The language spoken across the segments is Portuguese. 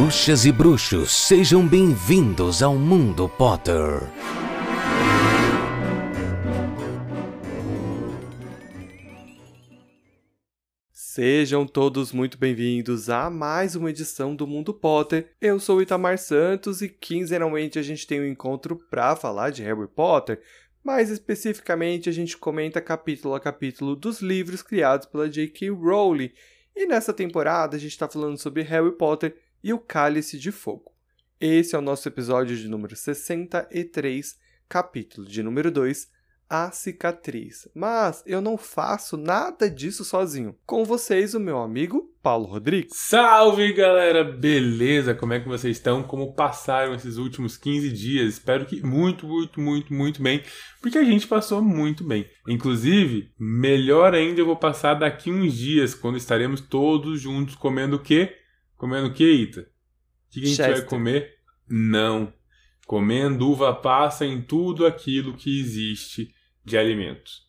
Bruxas e bruxos, sejam bem-vindos ao Mundo Potter. Sejam todos muito bem-vindos a mais uma edição do Mundo Potter. Eu sou o Itamar Santos e quinzenalmente a gente tem um encontro para falar de Harry Potter. Mais especificamente, a gente comenta capítulo a capítulo dos livros criados pela J.K. Rowling. E nessa temporada a gente está falando sobre Harry Potter e o Cálice de Fogo. Esse é o nosso episódio de número 63, capítulo de número 2, A Cicatriz. Mas eu não faço nada disso sozinho. Com vocês, o meu amigo Paulo Rodrigues. Salve galera, beleza? Como é que vocês estão? Como passaram esses últimos 15 dias? Espero que muito, muito, muito, muito bem, porque a gente passou muito bem. Inclusive, melhor ainda eu vou passar daqui uns dias, quando estaremos todos juntos comendo o quê? Comendo o quê, Ita? O que a gente Chester. vai comer? Não. Comendo uva passa em tudo aquilo que existe de alimentos.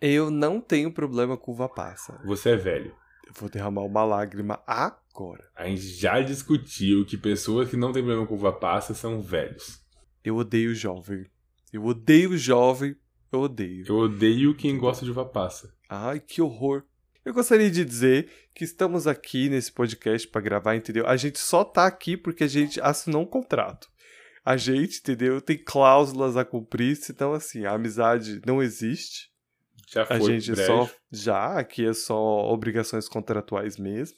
Eu não tenho problema com uva passa. Você é velho. Eu vou derramar uma lágrima agora. A gente já discutiu que pessoas que não têm problema com uva passa são velhos. Eu odeio jovem. Eu odeio jovem. Eu odeio. Eu odeio quem gosta de uva passa. Ai, que horror. Eu gostaria de dizer que estamos aqui nesse podcast para gravar, entendeu? A gente só tá aqui porque a gente assinou um contrato. A gente, entendeu? Tem cláusulas a cumprir, então assim, a amizade não existe. Já A foi gente brejo. só já aqui é só obrigações contratuais mesmo.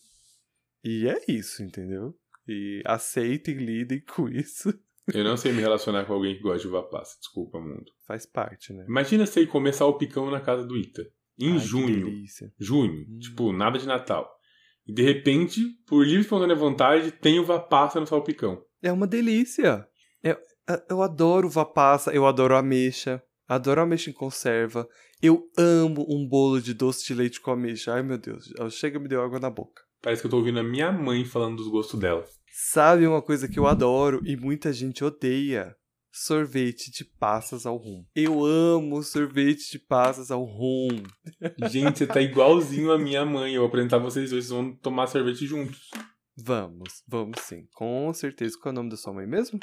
E é isso, entendeu? E aceitem, lidem com isso. Eu não sei me relacionar com alguém que gosta de uva passa. Desculpa, mundo. Faz parte, né? Imagina você ir comer salpicão na casa do Ita. Em Ai, junho. Junho. Hum. Tipo, nada de Natal. E de repente, por livre e espontânea vontade, tem uva passa no salpicão. É uma delícia. Eu, eu adoro uva passa, eu adoro ameixa, adoro ameixa em conserva. Eu amo um bolo de doce de leite com ameixa. Ai, meu Deus, chega me deu água na boca. Parece que eu tô ouvindo a minha mãe falando dos gostos dela. Sabe uma coisa que eu adoro e muita gente odeia? Sorvete de passas ao rum. Eu amo sorvete de passas ao rum. Gente, você tá igualzinho a minha mãe. Eu vou apresentar vocês dois, vocês vão tomar sorvete juntos. Vamos, vamos sim. Com certeza. Qual é o nome da sua mãe mesmo?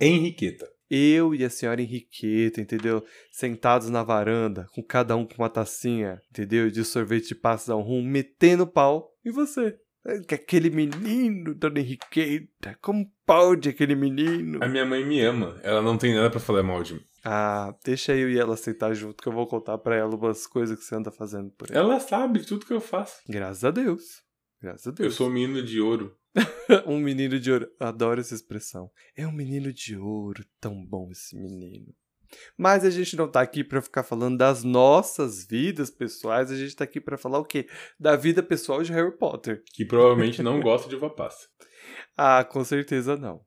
Henriqueta. Eu e a senhora Henriqueta, entendeu? Sentados na varanda, com cada um com uma tacinha, entendeu? De sorvete de passas ao rum, metendo pau. E você? Que Aquele menino, dona Henriqueta, como pode aquele menino? A minha mãe me ama. Ela não tem nada pra falar mal de mim. Ah, deixa eu e ela sentar junto que eu vou contar pra ela umas coisas que você anda fazendo por aí. Ela sabe tudo que eu faço. Graças a Deus. Graças a Eu Deus. sou um menino de ouro. um menino de ouro. Adoro essa expressão. É um menino de ouro. Tão bom esse menino. Mas a gente não tá aqui pra ficar falando das nossas vidas pessoais. A gente tá aqui pra falar o quê? Da vida pessoal de Harry Potter. Que provavelmente não gosta de uva passa. Ah, com certeza não.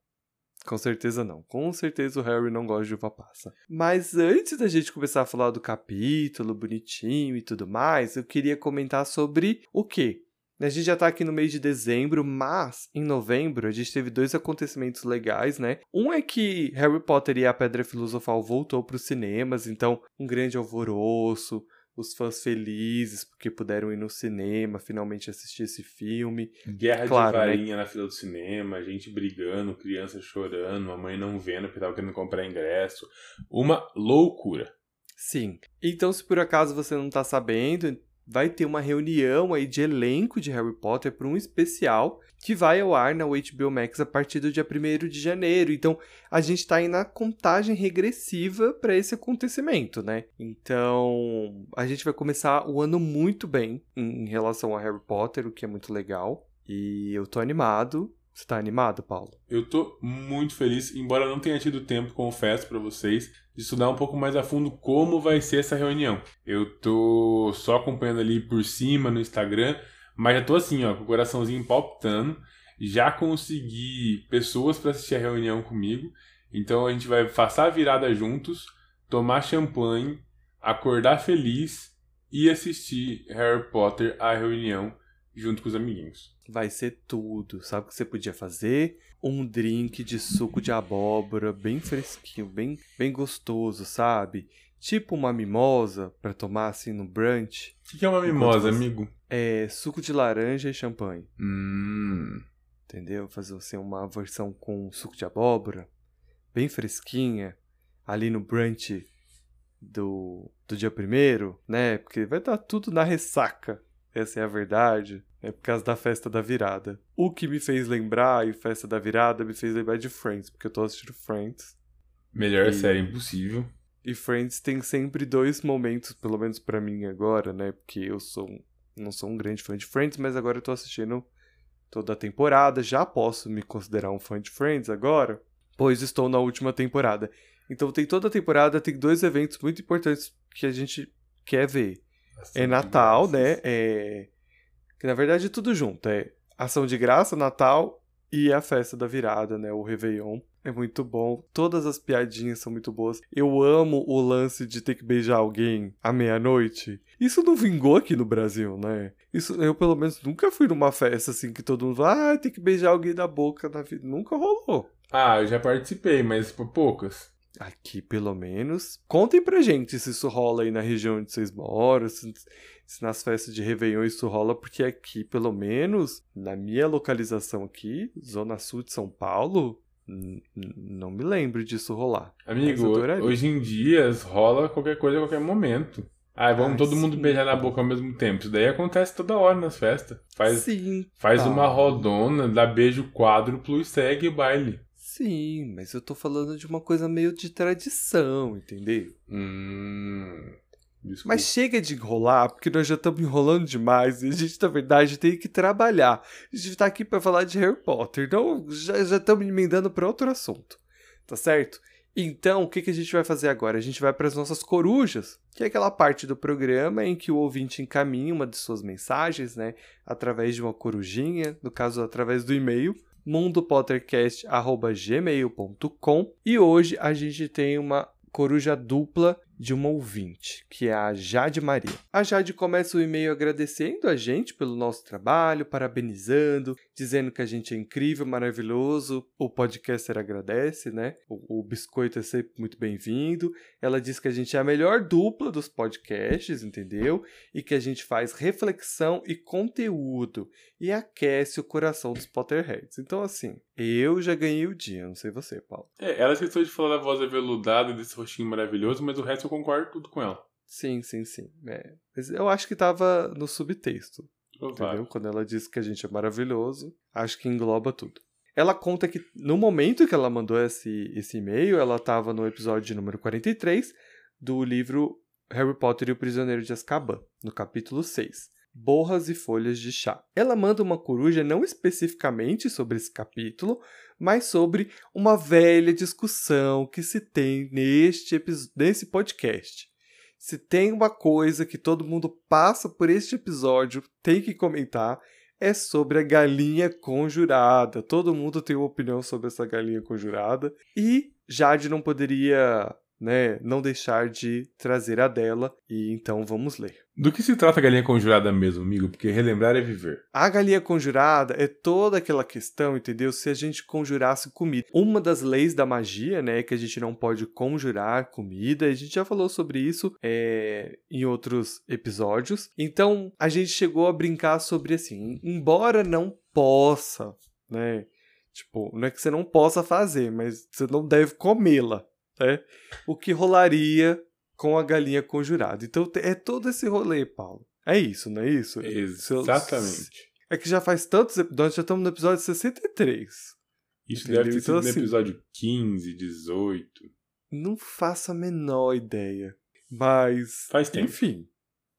Com certeza não. Com certeza o Harry não gosta de uva passa. Mas antes da gente começar a falar do capítulo bonitinho e tudo mais, eu queria comentar sobre o quê? A gente já tá aqui no mês de dezembro, mas em novembro a gente teve dois acontecimentos legais, né? Um é que Harry Potter e a Pedra Filosofal voltou para os cinemas, então um grande alvoroço, os fãs felizes porque puderam ir no cinema, finalmente assistir esse filme. Guerra Claro, de né? varinha na fila do cinema, gente brigando, criança chorando, a mãe não vendo porque tava querendo comprar ingresso. Uma loucura. Sim. Então, se por acaso você não tá sabendo, vai ter uma reunião aí de elenco de Harry Potter para um especial que vai ao ar na HBO Max a partir do dia 1 de janeiro. Então, a gente tá aí na contagem regressiva para esse acontecimento, né? Então, a gente vai começar o ano muito bem em relação a Harry Potter, o que é muito legal. E eu tô animado. Você tá animado, Paulo? Eu tô muito feliz, embora eu não tenha tido tempo, confesso pra vocês, de estudar um pouco mais a fundo como vai ser essa reunião. Eu tô só acompanhando ali por cima no Instagram, mas já tô assim, ó, com o coraçãozinho palpitando. Já consegui pessoas pra assistir a reunião comigo. Então a gente vai passar a virada juntos, tomar champanhe, acordar feliz e assistir Harry Potter à reunião junto com os amiguinhos. Vai ser tudo. Sabe o que você podia fazer? Um drink de suco de abóbora, bem fresquinho, bem, bem gostoso, sabe? Tipo uma mimosa pra tomar assim no brunch. O que que é uma mimosa, você- amigo? É suco de laranja e champanhe, Hum. entendeu? Fazer assim, uma versão com suco de abóbora, bem fresquinha, ali no brunch do, do dia primeiro, né? Porque vai estar tudo na ressaca, essa é a verdade. É por causa da festa da virada. O que me fez lembrar, e festa da virada, me fez lembrar de Friends, porque eu tô assistindo Friends. Melhor E- série impossível. E Friends tem sempre dois momentos, pelo menos pra mim agora, né? Porque eu sou não sou um grande fã de Friends, mas agora eu tô assistindo toda a temporada. Já posso me considerar um fã de Friends agora, pois estou na última temporada. Então tem toda a temporada, tem dois eventos muito importantes que a gente quer ver. É Natal, né? É... Que na verdade é tudo junto. É Ação de Graça, Natal e a festa da virada, né? O Réveillon. É muito bom. Todas as piadinhas são muito boas. Eu amo o lance de ter que beijar alguém à meia-noite. Isso não vingou aqui no Brasil, né? Isso eu, pelo menos, nunca fui numa festa assim que todo mundo fala, ah, tem que beijar alguém na boca na vida. Nunca rolou. Ah, eu já participei, mas por poucas. Aqui, pelo menos. Contem pra gente se isso rola aí na região onde vocês moram, se, se nas festas de Réveillon isso rola, porque aqui, pelo menos, na minha localização aqui, Zona Sul de São Paulo, não me lembro disso rolar. Amigo, hoje em dia rola qualquer coisa a qualquer momento. Ah, vamos todo mundo sim. beijar na boca ao mesmo tempo. Isso daí acontece toda hora nas festas. Faz, Sim. faz tá. uma rodona, dá beijo quádruplo e segue o baile. Sim, mas eu tô falando de uma coisa meio de tradição, entendeu? Hum. Desculpa. Mas chega de enrolar, porque nós já estamos enrolando demais e a gente, na verdade, tem que trabalhar. A gente tá aqui para falar de Harry Potter, então já, já estamos emendando para outro assunto, tá certo? Então, o que, que a gente vai fazer agora? A gente vai para as nossas corujas, que é aquela parte do programa em que o ouvinte encaminha uma de suas mensagens, né, através de uma corujinha, no caso, através do e-mail, mundopottercast.gmail.com e hoje a gente tem uma coruja dupla de uma ouvinte, que é a Jade Maria. A Jade começa o e-mail agradecendo a gente pelo nosso trabalho, parabenizando, dizendo que a gente é incrível, maravilhoso. O podcaster agradece, né? O, o biscoito é sempre muito bem-vindo. Ela diz que a gente é a melhor dupla dos podcasts, entendeu? E que a gente faz reflexão e conteúdo e aquece o coração dos Potterheads. Então, assim, eu já ganhei o dia, não sei você, Paulo. É, ela esqueceu de falar da voz aveludada desse rostinho maravilhoso, mas o resto eu concordo tudo com ela. Sim, sim, sim. É. Mas eu acho que tava no subtexto, entendeu? Quando ela disse que a gente é maravilhoso, acho que engloba tudo. Ela conta que no momento que ela mandou esse, esse e-mail, ela estava no episódio número 43 do livro Harry Potter e o Prisioneiro de Azkaban, no capítulo 6. Borras e folhas de chá. Ela manda uma coruja não especificamente sobre esse capítulo, mas sobre uma velha discussão que se tem neste nesse podcast. Se tem uma coisa que todo mundo passa por este episódio, tem que comentar, é sobre a galinha conjurada. Todo mundo tem uma opinião sobre essa galinha conjurada. E Jade não poderia, né, não deixar de trazer a dela. E então vamos ler. Do que se trata a galinha conjurada mesmo, amigo? Porque relembrar é viver. A galinha conjurada é toda aquela questão, entendeu? Se a gente conjurasse comida. Uma das leis da magia, né, é que a gente não pode conjurar comida. A gente já falou sobre isso é, em outros episódios. Então, a gente chegou a brincar sobre assim, embora não possa, né? Tipo, não é que você não possa fazer, mas você não deve comê-la, né? O que rolaria com a galinha conjurada. Então, é todo esse rolê, Paulo. É isso, não é isso? Exatamente. É que já faz tantos episódios, já estamos no episódio 63. Isso Entendeu? deve ter sido Então, no assim- episódio 15, 18. Não faço a menor ideia. Mas. Faz tempo. Enfim,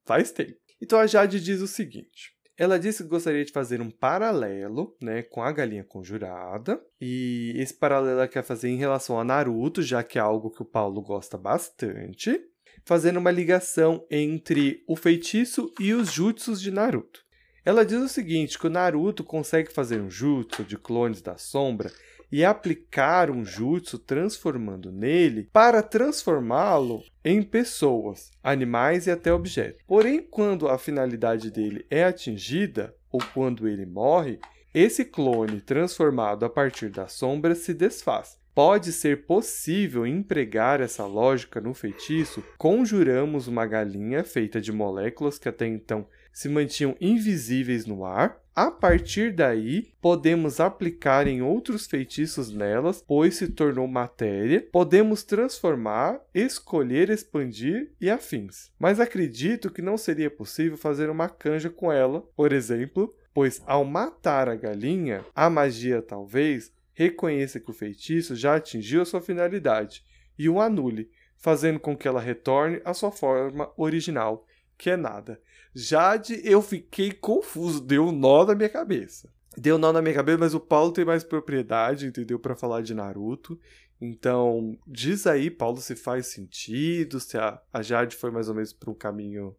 faz tempo. Então a Jade diz o seguinte. Ela disse que gostaria de fazer um paralelo, né, com a galinha conjurada. E esse paralelo ela quer fazer em relação a Naruto, já que é algo que o Paulo gosta bastante, fazendo uma ligação entre o feitiço e os jutsus de Naruto. Ela diz o seguinte, que o Naruto consegue fazer um jutsu de clones da sombra e aplicar um jutsu transformando nele para transformá-lo em pessoas, animais e até objetos. Porém, quando a finalidade dele é atingida ou quando ele morre, esse clone transformado a partir da sombra se desfaz. Pode ser possível empregar essa lógica no feitiço? Conjuramos uma galinha feita de moléculas que até então se mantinham invisíveis no ar, A partir daí, podemos aplicar em outros feitiços nelas, pois se tornou matéria, podemos transformar, escolher, expandir e afins. Mas acredito que não seria possível fazer uma canja com ela, por exemplo, pois ao matar a galinha, a magia talvez reconheça que o feitiço já atingiu a sua finalidade e o anule, fazendo com que ela retorne à sua forma original, que é nada. Jade, eu fiquei confuso, deu um nó na minha cabeça. Deu um nó na minha cabeça, mas o Paulo tem mais propriedade, entendeu? Para falar de Naruto. Então, diz aí, Paulo, se faz sentido, se a, a Jade foi mais ou menos para um caminho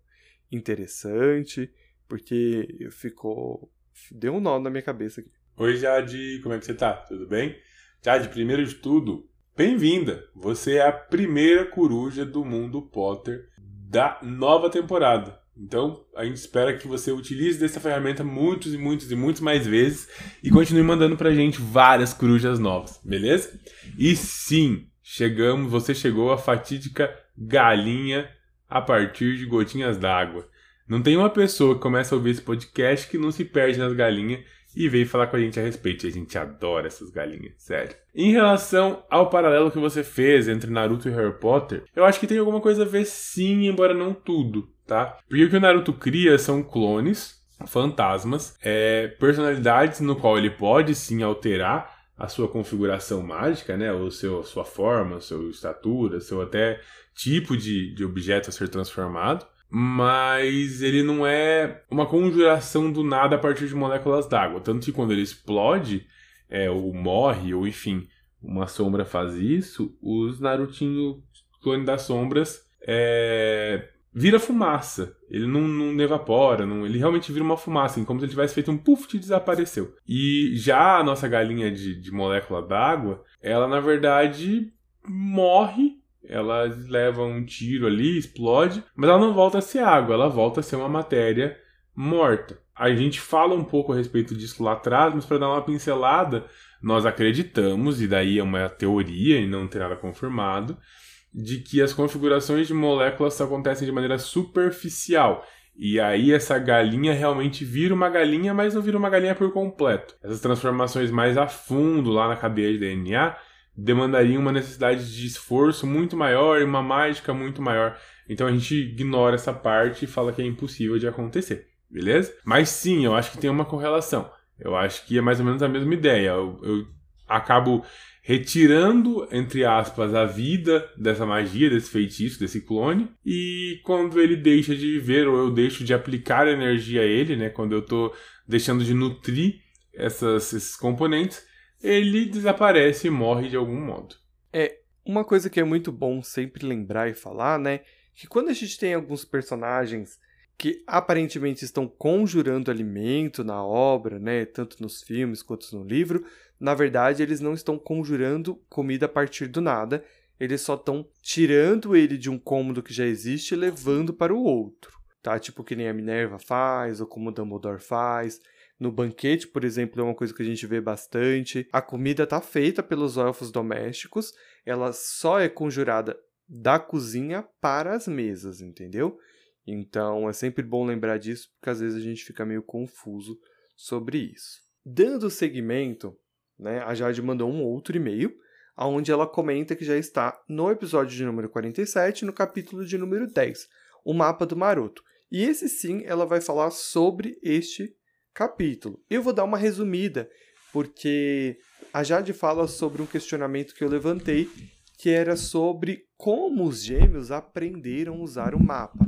interessante, porque ficou. Deu um nó na minha cabeça aqui. Oi, Jade, como é que você tá? Tudo bem? Jade, primeiro de tudo, bem-vinda! Você é a primeira coruja do mundo Potter da nova temporada. Então, a gente espera que você utilize dessa ferramenta muitos e muitos e muitos mais vezes e continue mandando pra gente várias corujas novas, beleza? E sim, chegamos, você chegou à fatídica galinha a partir de gotinhas d'água. Não tem uma pessoa que começa a ouvir esse podcast que não se perde nas galinhas e veio falar com a gente a respeito. A gente adora essas galinhas, sério. Em relação ao paralelo que você fez entre Naruto e Harry Potter, eu acho que tem alguma coisa a ver sim, embora não tudo, tá? Porque o que o Naruto cria são clones, fantasmas, é, personalidades no qual ele pode sim alterar a sua configuração mágica, né? O seu, sua forma, sua estatura, seu até tipo de, de objeto a ser transformado mas ele não é uma conjuração do nada a partir de moléculas d'água. Tanto que quando ele explode, é, ou morre, ou enfim, uma sombra faz isso, os Narutinho clone das sombras é, vira fumaça. Ele não, não evapora, não, ele realmente vira uma fumaça, como se ele tivesse feito um puff e desapareceu. E já a nossa galinha de, de molécula d'água, ela na verdade morre ela leva um tiro ali, explode, mas ela não volta a ser água, ela volta a ser uma matéria morta. A gente fala um pouco a respeito disso lá atrás, mas para dar uma pincelada, nós acreditamos, e daí é uma teoria e não tem nada confirmado, de que as configurações de moléculas acontecem de maneira superficial. E aí essa galinha realmente vira uma galinha, mas não vira uma galinha por completo. Essas transformações mais a fundo lá na cadeia de DNA demandaria uma necessidade de esforço muito maior e uma mágica muito maior. Então a gente ignora essa parte e fala que é impossível de acontecer, beleza? Mas sim, eu acho que tem uma correlação. Eu acho que é mais ou menos a mesma ideia. Eu, eu acabo retirando, entre aspas, a vida dessa magia, desse feitiço, desse clone, e quando ele deixa de viver, ou eu deixo de aplicar energia a ele, né? Quando eu estou deixando de nutrir essas, esses componentes, ele desaparece e morre de algum modo. É, uma coisa que é muito bom sempre lembrar e falar, né? Que quando a gente tem alguns personagens que aparentemente estão conjurando alimento na obra, né, tanto nos filmes quanto no livro, na verdade eles não estão conjurando comida a partir do nada, eles só estão tirando ele de um cômodo que já existe e levando para o outro, tá? Tipo que nem a Minerva faz ou como o Dumbledore faz. No banquete, por exemplo, é uma coisa que a gente vê bastante. A comida está feita pelos elfos domésticos, ela só é conjurada da cozinha para as mesas, entendeu? Então é sempre bom lembrar disso, porque às vezes a gente fica meio confuso sobre isso. Dando seguimento, né, a Jade mandou um outro e-mail, onde ela comenta que já está no episódio de número 47, no capítulo de número 10, o mapa do Maroto. E esse sim, ela vai falar sobre este capítulo. Eu vou dar uma resumida, porque a Jade fala sobre um questionamento que eu levantei, que era sobre como os gêmeos aprenderam a usar o mapa.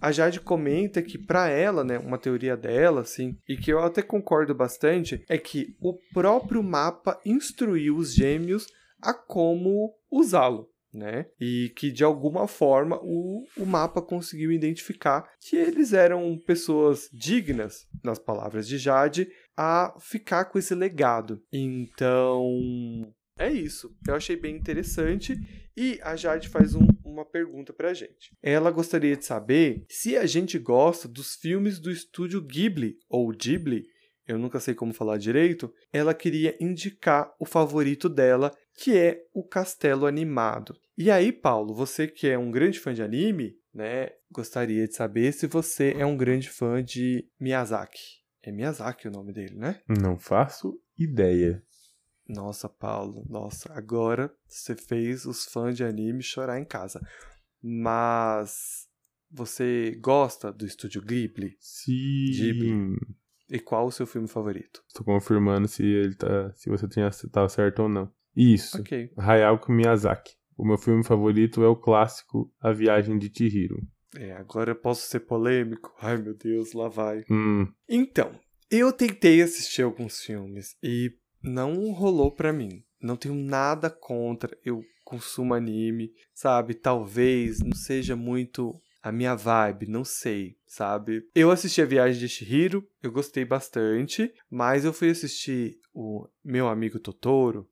A Jade comenta que para ela, né, uma teoria dela, assim, e que eu até concordo bastante, é que o próprio mapa instruiu os gêmeos a como usá-lo né? E que de alguma forma o, o mapa conseguiu identificar que eles eram pessoas dignas, nas palavras de Jade, a ficar com esse legado. Então, é isso. Eu achei bem interessante. E a Jade faz um, uma pergunta pra gente. Ela gostaria de saber se a gente gosta dos filmes do estúdio Ghibli, ou Ghibli, eu nunca sei como falar direito. Ela queria indicar o favorito dela, que é o Castelo Animado. E aí, Paulo, você que é um grande fã de anime, né, gostaria de saber se você é um grande fã de Miyazaki. É Miyazaki o nome dele, né? Não faço ideia. Nossa, Paulo, nossa, agora você fez os fãs de anime chorar em casa. Mas você gosta do estúdio Ghibli? Sim. Ghibli. E qual o seu filme favorito? Estou confirmando se ele tá, se você tinha estava certo ou não. Isso. Ok. Hayao Miyazaki. O meu filme favorito é o clássico A Viagem de Chihiro. É, agora eu posso ser polêmico. Ai, meu Deus, lá vai. Hum, Então, eu tentei assistir alguns filmes e não rolou pra mim. Não tenho nada contra. Eu consumo anime, sabe? Talvez não seja muito a minha vibe, não sei, sabe? Eu assisti a Viagem de Shihiro, eu gostei bastante, mas eu fui assistir o Meu Amigo Totoro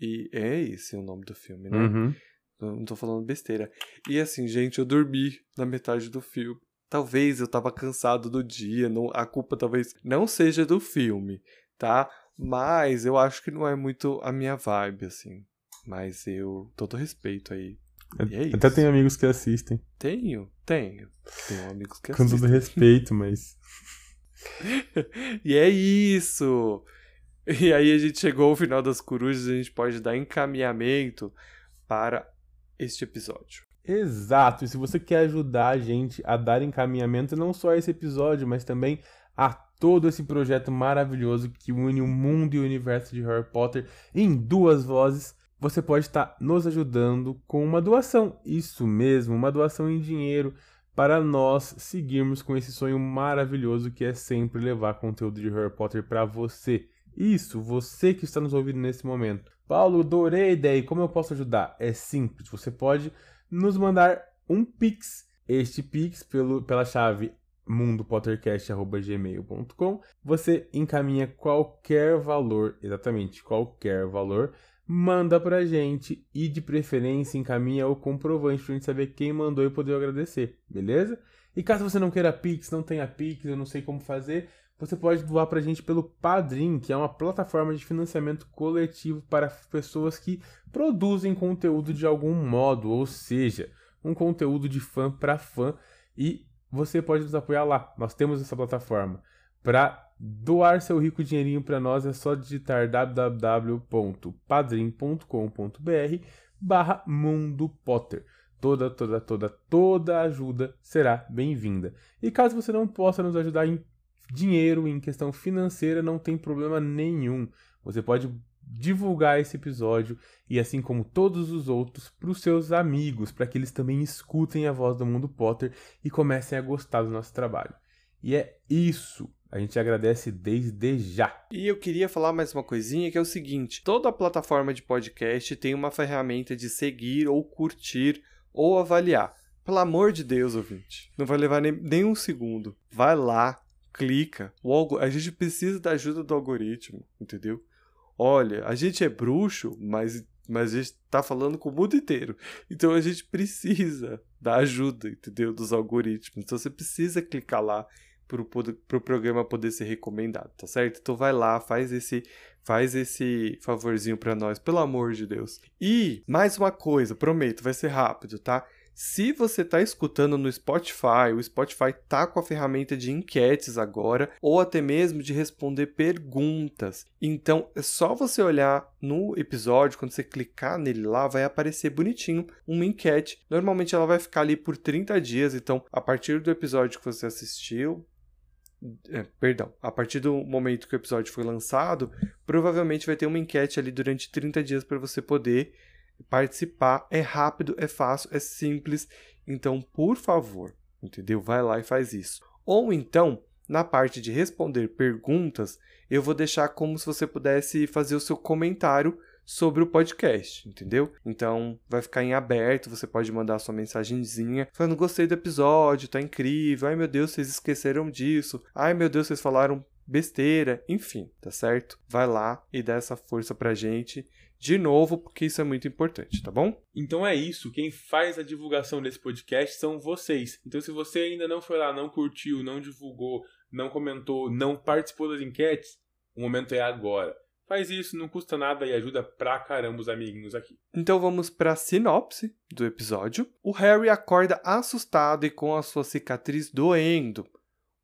e é esse o nome do filme, né? uhum. Não tô falando besteira. E assim, gente, eu dormi na metade do filme. Talvez eu tava cansado do dia, não, a culpa talvez não seja do filme, tá? Mas eu acho que não é muito a minha vibe, assim. Mas eu, todo respeito aí. É Até tem amigos que assistem. Tenho, tenho. Tenho amigos que Com todo assistem. respeito, mas. E é isso! E aí a gente chegou ao final das corujas, a gente pode dar encaminhamento para este episódio. Exato. E se você quer ajudar a gente a dar encaminhamento não só a esse episódio, mas também a todo esse projeto maravilhoso que une o mundo e o universo de Harry Potter em duas vozes, você pode estar nos ajudando com uma doação. Isso mesmo, uma doação em dinheiro para nós seguirmos com esse sonho maravilhoso que é sempre levar conteúdo de Harry Potter para você. Isso, você que está nos ouvindo nesse momento. Paulo, adorei a ideia. Como eu posso ajudar? É simples. Você pode nos mandar um Pix. Este Pix pelo, pela chave mundopottercast.gmail.com Você encaminha qualquer valor, exatamente qualquer valor, manda pra gente e de preferência encaminha o comprovante pra gente saber quem mandou e poder agradecer, beleza? E caso você não queira Pix, não tenha Pix, eu não sei como fazer, você pode doar pra gente pelo Padrim, que é uma plataforma de financiamento coletivo para pessoas que produzem conteúdo de algum modo, ou seja, um conteúdo de fã para fã e você pode nos apoiar lá. Nós temos essa plataforma. Para doar seu rico dinheirinho para nós é só digitar www.padrim.com.br barra Mundo Potter. Toda, toda, toda, toda ajuda será bem-vinda. E caso você não possa nos ajudar em dinheiro, em questão financeira, não tem problema nenhum. Você pode divulgar esse episódio e assim como todos os outros para os seus amigos, para que eles também escutem a voz do Mundo Potter e comecem a gostar do nosso trabalho. E é isso. A gente agradece desde já. E eu queria falar mais uma coisinha que é o seguinte: toda plataforma de podcast tem uma ferramenta de seguir ou curtir ou avaliar. Pelo amor de Deus, ouvinte, não vai levar nem, nem um segundo. Vai lá, clica. O. A gente precisa da ajuda do algoritmo, entendeu? Olha, a gente é bruxo, mas, mas a gente tá falando com o mundo inteiro. Então a gente precisa da ajuda, entendeu? Dos algoritmos. Então você precisa clicar lá pro, pro programa poder ser recomendado, tá certo? Então vai lá, faz esse faz esse favorzinho para nós, pelo amor de Deus. E mais uma coisa, prometo, vai ser rápido, tá? Se você está escutando no Spotify, o Spotify tá com a ferramenta de enquetes agora, ou até mesmo de responder perguntas. Então é só você olhar no episódio, quando você clicar nele lá, vai aparecer bonitinho uma enquete. Normalmente ela vai ficar ali por 30 dias, então a partir do episódio que você assistiu, perdão, a partir do momento que o episódio foi lançado, provavelmente vai ter uma enquete ali durante 30 dias para você poder participar. É rápido, é fácil, é simples. Então, por favor, entendeu? Vai lá e faz isso. Ou então, na parte de responder perguntas, eu vou deixar como se você pudesse fazer o seu comentário sobre o podcast, entendeu? Então vai ficar em aberto, você pode mandar sua mensagenzinha falando gostei do episódio, tá incrível, ai meu Deus, vocês esqueceram disso, ai meu Deus, vocês falaram besteira, enfim, tá certo? Vai lá e dá essa força pra gente de novo, porque isso é muito importante, tá bom? Então é isso, quem faz a divulgação desse podcast são vocês. Então se você ainda não foi lá, não curtiu, não divulgou, não comentou, não participou das enquetes, o momento é agora. Faz isso, não custa nada e ajuda pra caramba os amiguinhos aqui. Então vamos para a sinopse do episódio. O Harry acorda assustado e com a sua cicatriz doendo.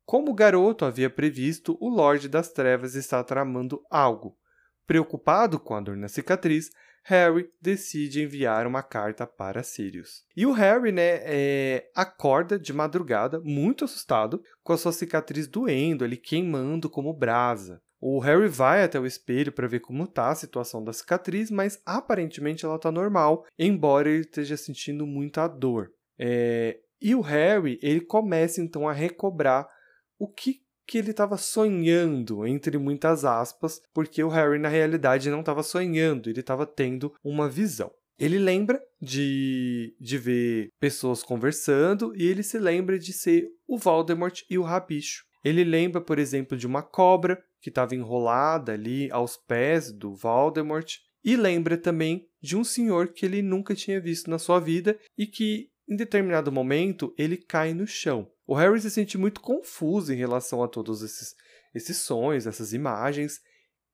Como o garoto havia previsto, o Lorde das Trevas está tramando algo. Preocupado com a dor na cicatriz, Harry decide enviar uma carta para Sirius. E o Harry, né, é, acorda de madrugada, muito assustado, com a sua cicatriz doendo, ali queimando como brasa. O Harry vai até o espelho para ver como está a situação da cicatriz, mas aparentemente ela está normal, embora ele esteja sentindo muita dor. É, e o Harry ele começa então a recobrar o que que ele estava sonhando, entre muitas aspas, porque o Harry na realidade não estava sonhando, ele estava tendo uma visão. Ele lembra de, de ver pessoas conversando e ele se lembra de ser o Voldemort e o Rabicho. Ele lembra, por exemplo, de uma cobra que estava enrolada ali aos pés do Voldemort e lembra também de um senhor que ele nunca tinha visto na sua vida e que em determinado momento ele cai no chão. O Harry se sente muito confuso em relação a todos esses, esses sonhos, essas imagens,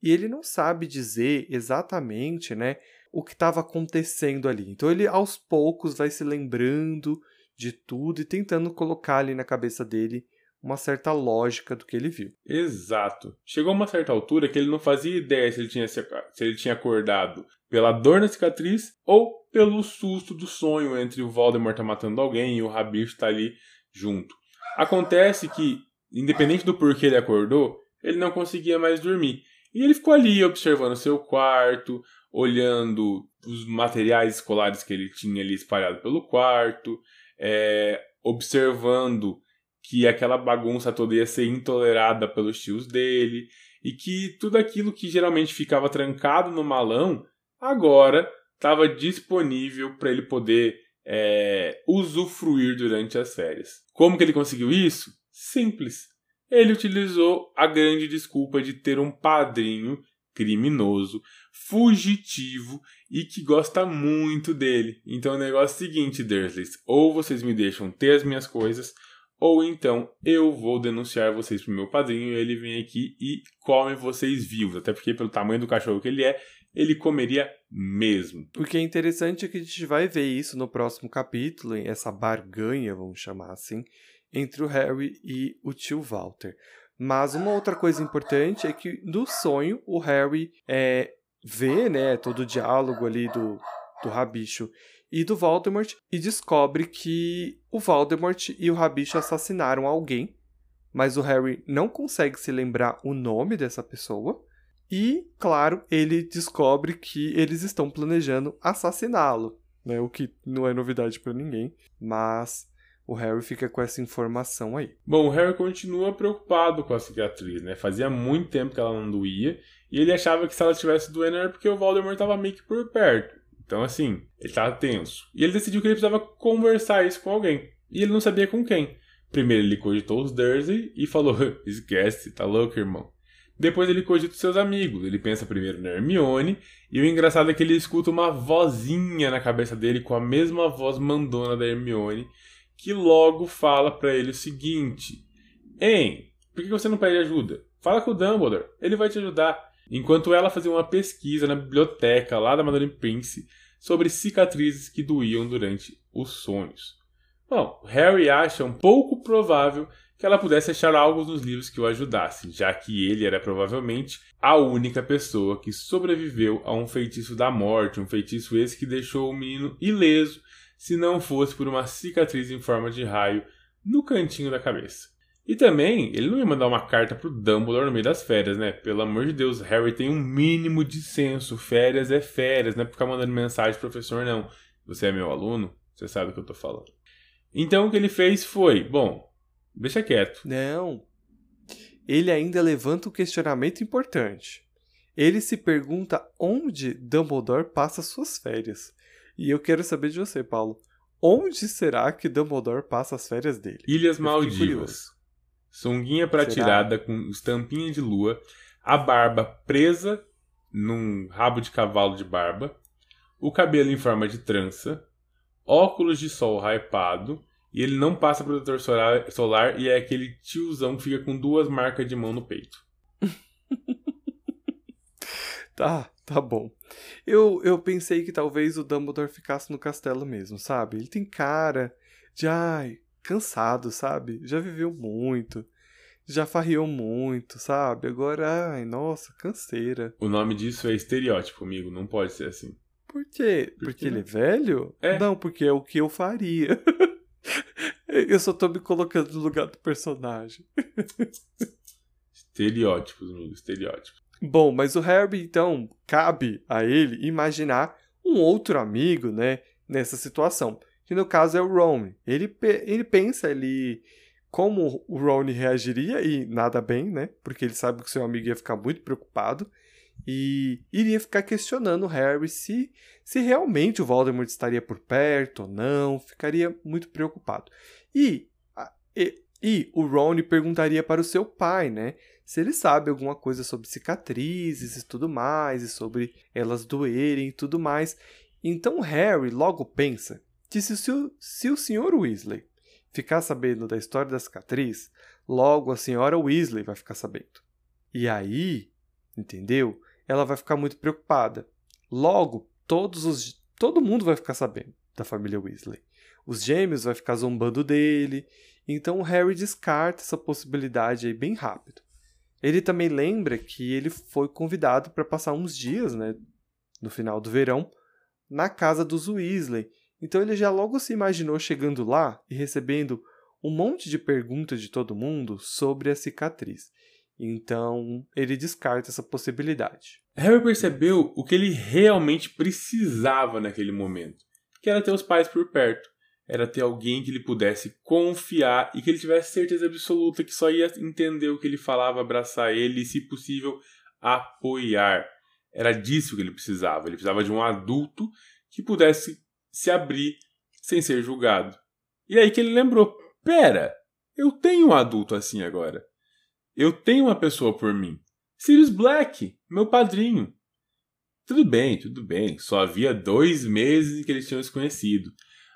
e ele não sabe dizer exatamente né, o que estava acontecendo ali. Então ele aos poucos vai se lembrando de tudo e tentando colocar ali na cabeça dele uma certa lógica do que ele viu. Exato. Chegou a uma certa altura que ele não fazia ideia se ele tinha, se ele tinha acordado pela dor na cicatriz ou pelo susto do sonho entre o Voldemort tá matando alguém e o Rabicho tá ali junto. Acontece que, independente do porquê ele acordou, ele não conseguia mais dormir. E ele ficou ali observando seu quarto, olhando os materiais escolares que ele tinha ali espalhado pelo quarto, é, observando que aquela bagunça toda ia ser intolerada pelos tios dele, e que tudo aquilo que geralmente ficava trancado no malão, agora estava disponível para ele poder é, usufruir durante as férias. Como que ele conseguiu isso? Simples. Ele utilizou a grande desculpa de ter um padrinho criminoso, fugitivo e que gosta muito dele. Então o negócio é o seguinte, Dursleys: ou vocês me deixam ter as minhas coisas, ou então eu vou denunciar vocês pro meu padrinho e ele vem aqui e come vocês vivos. Até porque, pelo tamanho do cachorro que ele é, ele comeria mesmo. O que é interessante é que a gente vai ver isso no próximo capítulo, essa barganha, vamos chamar assim, entre o Harry e o tio Walter. Mas uma outra coisa importante é que no sonho o Harry é, vê né, todo o diálogo ali do, do Rabicho e do Voldemort e descobre que o Voldemort e o Rabicho assassinaram alguém, mas o Harry não consegue se lembrar o nome dessa pessoa. E, claro, ele descobre que eles estão planejando assassiná-lo, né? O que não é novidade para ninguém, mas o Harry fica com essa informação aí. Bom, o Harry continua preocupado com a cicatriz, né? Fazia muito tempo que ela não doía e ele achava que se ela estivesse doendo era porque o Voldemort estava meio que por perto. Então, assim, ele estava tenso. E ele decidiu que ele precisava conversar isso com alguém. E ele não sabia com quem. Primeiro ele cogitou os Dursley e falou: Esquece, tá louco, irmão? Depois ele cogita seus amigos. Ele pensa primeiro na Hermione. E o engraçado é que ele escuta uma vozinha na cabeça dele com a mesma voz mandona da Hermione. Que logo fala para ele o seguinte: Hein, por que você não pede ajuda? Fala com o Dumbledore, ele vai te ajudar. Enquanto ela fazia uma pesquisa na biblioteca lá da Madame Prince sobre cicatrizes que doíam durante os sonhos. Bom, Harry acha um pouco provável que ela pudesse achar algo nos livros que o ajudassem, já que ele era provavelmente a única pessoa que sobreviveu a um feitiço da morte, um feitiço esse que deixou o menino ileso se não fosse por uma cicatriz em forma de raio no cantinho da cabeça. E também, ele não ia mandar uma carta pro Dumbledore no meio das férias, né? Pelo amor de Deus, Harry tem um mínimo de senso. Férias é férias, não é ficar mandando mensagem pro professor, não. Você é meu aluno, você sabe o que eu tô falando. Então o que ele fez foi, bom, Deixa quieto. Não. Ele ainda levanta um questionamento importante. Ele se pergunta onde Dumbledore passa suas férias. E eu quero saber de você, Paulo. Onde será que Dumbledore passa as férias dele? Ilhas Maldivas. Sunguinha prateada com estampinha de lua, a barba presa num rabo de cavalo de barba, o cabelo em forma de trança, óculos de sol hypado e ele não passa protetor solar, solar e é aquele tiozão que fica com duas marcas de mão no peito. tá, tá bom. Eu, eu pensei que talvez o Dumbledore ficasse no castelo mesmo, sabe? Ele tem cara de, ai, cansado, sabe? Já viveu muito. já farriou muito, sabe? Agora, ai, nossa, canseira. O nome disso é estereótipo, amigo. Não pode ser assim. Por quê? Por porque ele é velho? É. Não, porque é o que eu faria. eu só tô me colocando no lugar do personagem. Estereótipos, amigo. Estereótipos. Bom, mas o Harry, então, cabe a ele imaginar um outro amigo, né, nessa situação. Que no caso é o Ron. Ele, ele pensa ele como o Ron reagiria e nada bem, né? Porque ele sabe que seu amigo ia ficar muito preocupado e iria ficar questionando o Harry se, se realmente o Voldemort estaria por perto ou não, ficaria muito preocupado. E, e, e o Ron perguntaria para o seu pai, né? Se ele sabe alguma coisa sobre cicatrizes e tudo mais, e sobre elas doerem e tudo mais. Então Harry logo pensa que se, o se o Sr. Weasley ficar sabendo da história da cicatriz, logo a senhora Weasley vai ficar sabendo. E aí, entendeu? Ela vai ficar muito preocupada. Logo, todos os todo mundo vai ficar sabendo da família Weasley. Os gêmeos vai ficar zombando dele. Então o Harry descarta essa possibilidade aí bem rápido. Ele também lembra que ele foi convidado para passar uns dias, né, no final do verão, na casa dos Weasley. Então ele já logo se imaginou chegando lá e recebendo um monte de perguntas de todo mundo sobre a cicatriz. Então ele descarta essa possibilidade. Harry percebeu o que ele realmente precisava naquele momento, que era ter os pais por perto. Era ter alguém que ele pudesse confiar e que ele tivesse certeza absoluta que só ia entender o que ele falava, abraçar ele e, se possível, apoiar. Era disso que ele precisava. Ele precisava de um adulto que pudesse se abrir sem ser julgado. E aí que ele lembrou: pera, eu tenho um adulto assim agora. Eu tenho uma pessoa por mim. Sirius Black, meu padrinho. Tudo bem, tudo bem. Só havia dois meses que eles tinham se conhecido.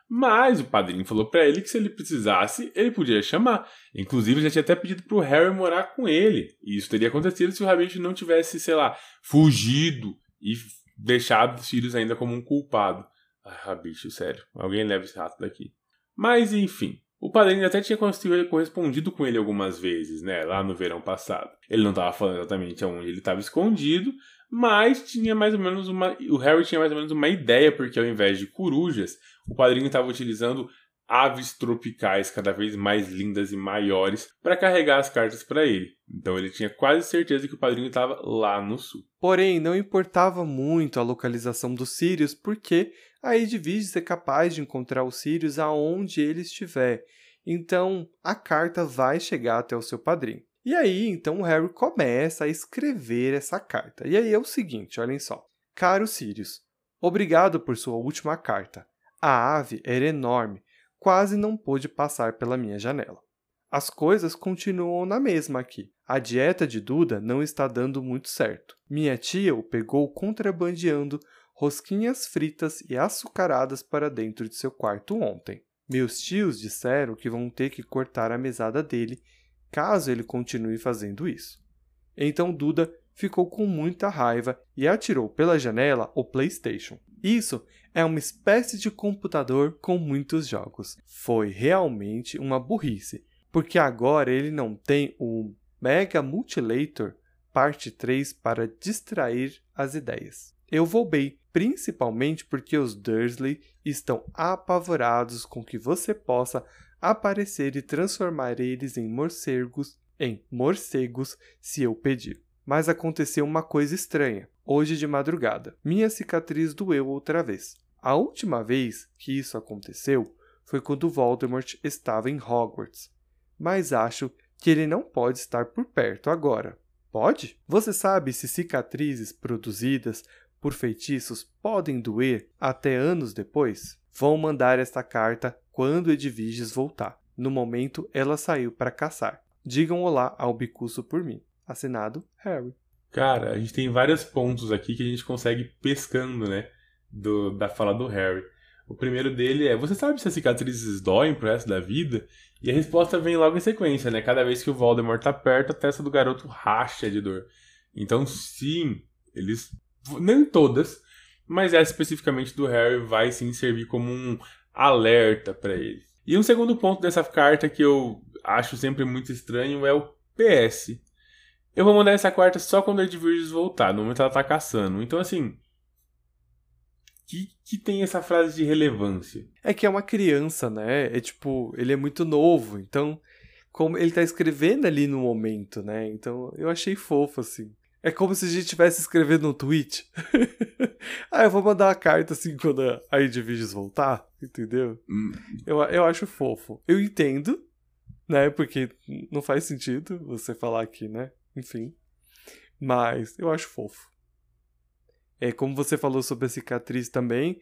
Mas o padrinho falou pra ele que se ele precisasse, ele podia chamar. Inclusive, já tinha até pedido pro Harry morar com ele. E isso teria acontecido se o Rabicho não tivesse, sei lá, fugido e deixado Sirius ainda como um culpado. Ai, Rabicho, sério. Alguém leva esse rato daqui. Mas, enfim. O padrinho até tinha correspondido com ele algumas vezes, né? Lá no verão passado. Ele não estava falando exatamente aonde ele estava escondido, mas tinha mais ou menos uma. O Harry tinha mais ou menos uma ideia, porque ao invés de corujas, o padrinho estava utilizando aves tropicais cada vez mais lindas e maiores para carregar as cartas para ele. Então ele tinha quase certeza que o padrinho estava lá no sul. Porém, não importava muito a localização dos Sirius, porque a Edwiges é capaz de encontrar os Sirius aonde ele estiver. Então, a carta vai chegar até o seu padrinho. E aí, então, o Harry começa a escrever essa carta. E aí é o seguinte, olhem só. Caro Sirius, obrigado por sua última carta. A ave era enorme, quase não pôde passar pela minha janela. As coisas continuam na mesma aqui. A dieta de Duda não está dando muito certo. Minha tia o pegou contrabandeando rosquinhas fritas e açucaradas para dentro de seu quarto ontem. Meus tios disseram que vão ter que cortar a mesada dele caso ele continue fazendo isso. Então Duda ficou com muita raiva e atirou pela janela o PlayStation. Isso é uma espécie de computador com muitos jogos. Foi realmente uma burrice, porque agora ele não tem o Mega Multilator parte 3 para distrair as ideias. Eu roubei, principalmente porque os Dursley estão apavorados com que você possa aparecer e transformar eles em morcegos, em morcegos, se eu pedir. Mas aconteceu uma coisa estranha. Hoje de madrugada, minha cicatriz doeu outra vez. A última vez que isso aconteceu foi quando Voldemort estava em Hogwarts. Mas acho que ele não pode estar por perto agora. Pode? Você sabe se cicatrizes produzidas por feitiços podem doer até anos depois? Vão mandar esta carta quando Edviges voltar. No momento, ela saiu para caçar. Digam olá ao Bicuço por mim. Assinado Harry. Cara, a gente tem vários pontos aqui que a gente consegue pescando, né? Do, da fala do Harry. O primeiro dele é: Você sabe se as cicatrizes doem pro resto da vida? E a resposta vem logo em sequência, né? Cada vez que o Voldemort tá perto, a testa do garoto racha de dor. Então, sim, eles. Nem todas, mas essa especificamente do Harry vai sim servir como um alerta para ele. E um segundo ponto dessa carta que eu acho sempre muito estranho é o PS. Eu vou mandar essa quarta só quando a Edvirges voltar, no momento ela tá caçando. Então, assim. Que, que tem essa frase de relevância? É que é uma criança, né? É tipo, ele é muito novo, então. Como ele tá escrevendo ali no momento, né? Então eu achei fofo, assim. É como se a gente estivesse escrevendo um tweet. ah, eu vou mandar uma carta assim quando a Edviges voltar, entendeu? Hum. Eu, eu acho fofo. Eu entendo, né? Porque não faz sentido você falar aqui, né? Enfim. Mas eu acho fofo. É como você falou sobre a cicatriz também.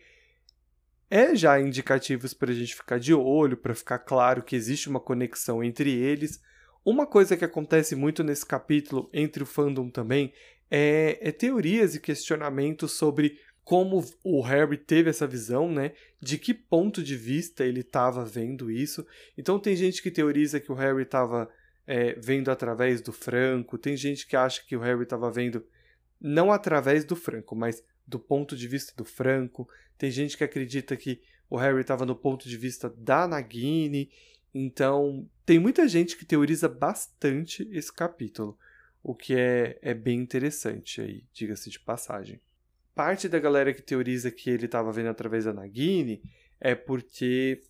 É já indicativos para a gente ficar de olho, para ficar claro que existe uma conexão entre eles. Uma coisa que acontece muito nesse capítulo entre o fandom também é, é teorias e questionamentos sobre como o Harry teve essa visão, né? De que ponto de vista ele estava vendo isso. Então tem gente que teoriza que o Harry estava é, vendo através do Franco, tem gente que acha que o Harry estava vendo não através do Franco, mas do ponto de vista do Franco. Tem gente que acredita que o Harry estava no ponto de vista da Nagini. Então, tem muita gente que teoriza bastante esse capítulo, o que é, é bem interessante aí, diga-se de passagem. Parte da galera que teoriza que ele estava vendo através da Nagini é porque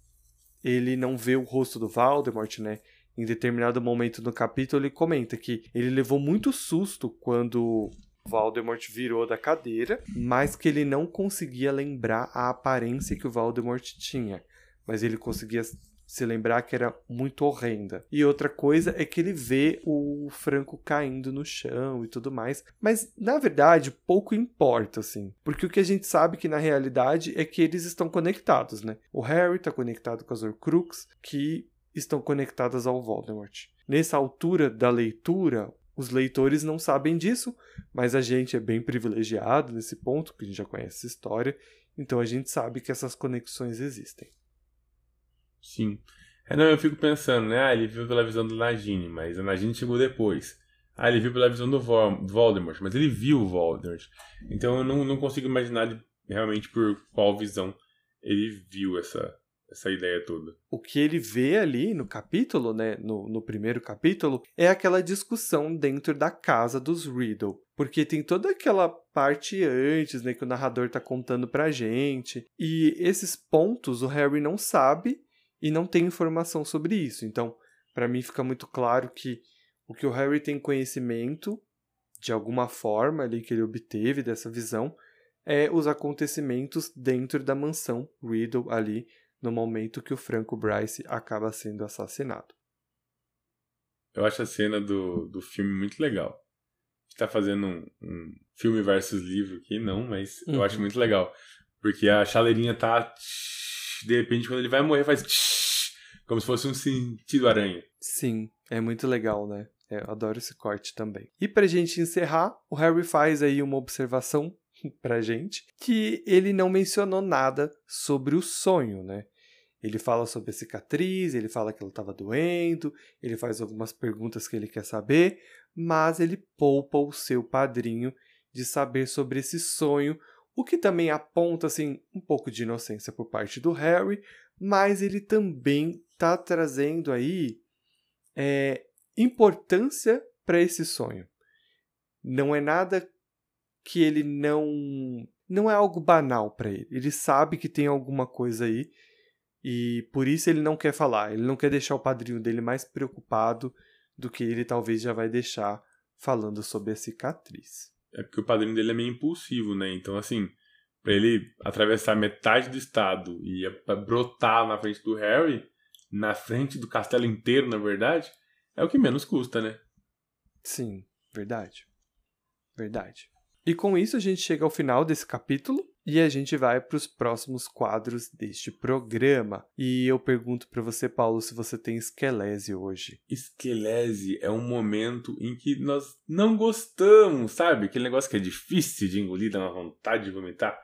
ele não vê o rosto do Voldemort, né? Em determinado momento no capítulo ele comenta que ele levou muito susto quando Voldemort virou da cadeira, mas que ele não conseguia lembrar a aparência que o Voldemort tinha, mas ele conseguia se lembrar que era muito horrenda. E outra coisa é que ele vê o Franco caindo no chão e tudo mais, mas na verdade pouco importa assim, porque o que a gente sabe que na realidade é que eles estão conectados, né? O Harry está conectado com as Horcrux, que estão conectadas ao Voldemort. Nessa altura da leitura, os leitores não sabem disso, mas a gente é bem privilegiado nesse ponto, porque a gente já conhece essa história, então a gente sabe que essas conexões existem. Sim. É, não, eu fico pensando, né? Ah, ele viu pela visão do Nagini, mas a Nagini chegou depois. Ah, ele viu pela visão do Voldemort, mas ele viu o Voldemort. Então eu não, não consigo imaginar realmente por qual visão ele viu essa, essa ideia toda. O que ele vê ali no capítulo, né, no, no primeiro capítulo, é aquela discussão dentro da casa dos Riddle. Porque tem toda aquela parte antes, né, que o narrador tá contando pra gente. E esses pontos o Harry não sabe e não tem informação sobre isso. Então, para mim fica muito claro que o que o Harry tem conhecimento de alguma forma ali que ele obteve dessa visão é os acontecimentos dentro da mansão Riddle ali no momento que o Franco Bryce acaba sendo assassinado. Eu acho a cena do, do filme muito legal. Está fazendo um, um, filme versus livro aqui, não, mas uhum. eu acho muito legal. Porque a chaleirinha tá. De repente, quando ele vai morrer, faz. Como se fosse um sentido aranha. Sim, é muito legal, né? É, eu adoro esse corte também. E pra gente encerrar, o Harry faz aí uma observação pra gente que ele não mencionou nada sobre o sonho, né? Ele fala sobre a cicatriz, ele fala que ela estava doendo, ele faz algumas perguntas que ele quer saber, mas ele poupa o seu padrinho de saber sobre esse sonho, o que também aponta assim um pouco de inocência por parte do Harry, mas ele também está trazendo aí é, importância para esse sonho. Não é nada que ele não não é algo banal para ele. Ele sabe que tem alguma coisa aí e por isso ele não quer falar, ele não quer deixar o padrinho dele mais preocupado do que ele talvez já vai deixar falando sobre a cicatriz. É porque o padrinho dele é meio impulsivo, né? Então, assim, para ele atravessar metade do estado e brotar na frente do Harry, na frente do castelo inteiro, na verdade, é o que menos custa, né? Sim, verdade. Verdade. E com isso a gente chega ao final desse capítulo. E a gente vai para os próximos quadros deste programa. E eu pergunto para você, Paulo, se você tem esquelese hoje. Esquelese é um momento em que nós não gostamos, sabe? Aquele negócio que é difícil de engolir, dá uma vontade de vomitar.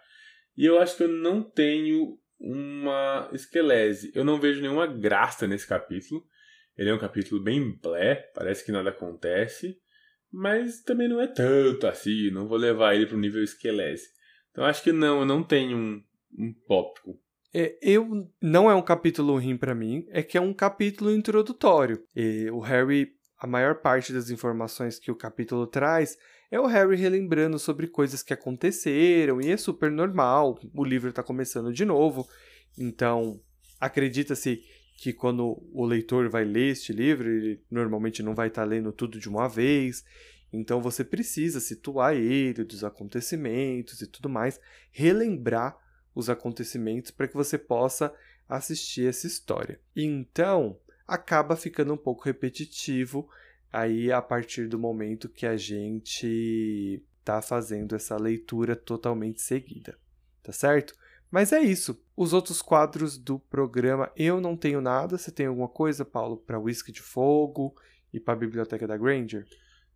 E eu acho que eu não tenho uma esquelese. Eu não vejo nenhuma graça nesse capítulo. Ele é um capítulo bem blé, parece que nada acontece. Mas também não é tanto assim, não vou levar ele para o nível esquelese. Então acho que não, eu não tenho um, um tópico. É, eu não é um capítulo ruim para mim, é que é um capítulo introdutório. E o Harry a maior parte das informações que o capítulo traz é o Harry relembrando sobre coisas que aconteceram e é super normal. O livro está começando de novo, então acredita-se que quando o leitor vai ler este livro, ele normalmente não vai estar tá lendo tudo de uma vez. Então você precisa situar ele dos acontecimentos e tudo mais, relembrar os acontecimentos para que você possa assistir essa história. Então, acaba ficando um pouco repetitivo aí a partir do momento que a gente está fazendo essa leitura totalmente seguida, tá certo? Mas é isso. Os outros quadros do programa eu não tenho nada. Você tem alguma coisa, Paulo, para Whisky de Fogo e para a Biblioteca da Granger?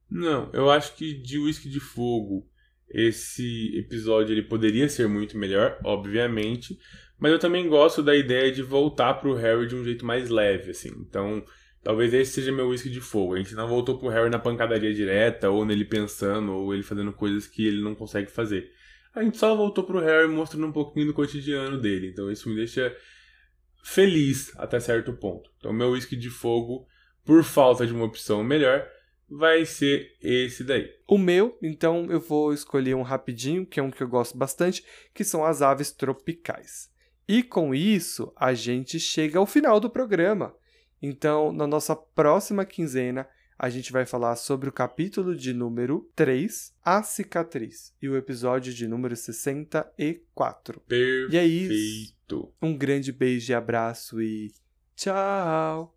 Não, eu acho que de Whisky de Fogo esse episódio ele poderia ser muito melhor, obviamente, mas eu também gosto da ideia de voltar pro Harry de um jeito mais leve, assim. Então, talvez esse seja meu whisky de fogo. A gente não voltou pro Harry na pancadaria direta, ou nele pensando, ou ele fazendo coisas que ele não consegue fazer. A gente só voltou pro Harry mostrando um pouquinho do cotidiano dele. Então, isso me deixa feliz até certo ponto. Então, meu whisky de fogo, por falta de uma opção melhor, vai ser esse daí. O meu, então eu vou escolher um rapidinho, que é um que eu gosto bastante, que são as aves tropicais. E com isso, a gente chega ao final do programa. Então, na nossa próxima quinzena, a gente vai falar sobre o capítulo de número 3, A Cicatriz, e o episódio de número 64. Perfeito. E é isso. Um grande beijo e abraço e tchau!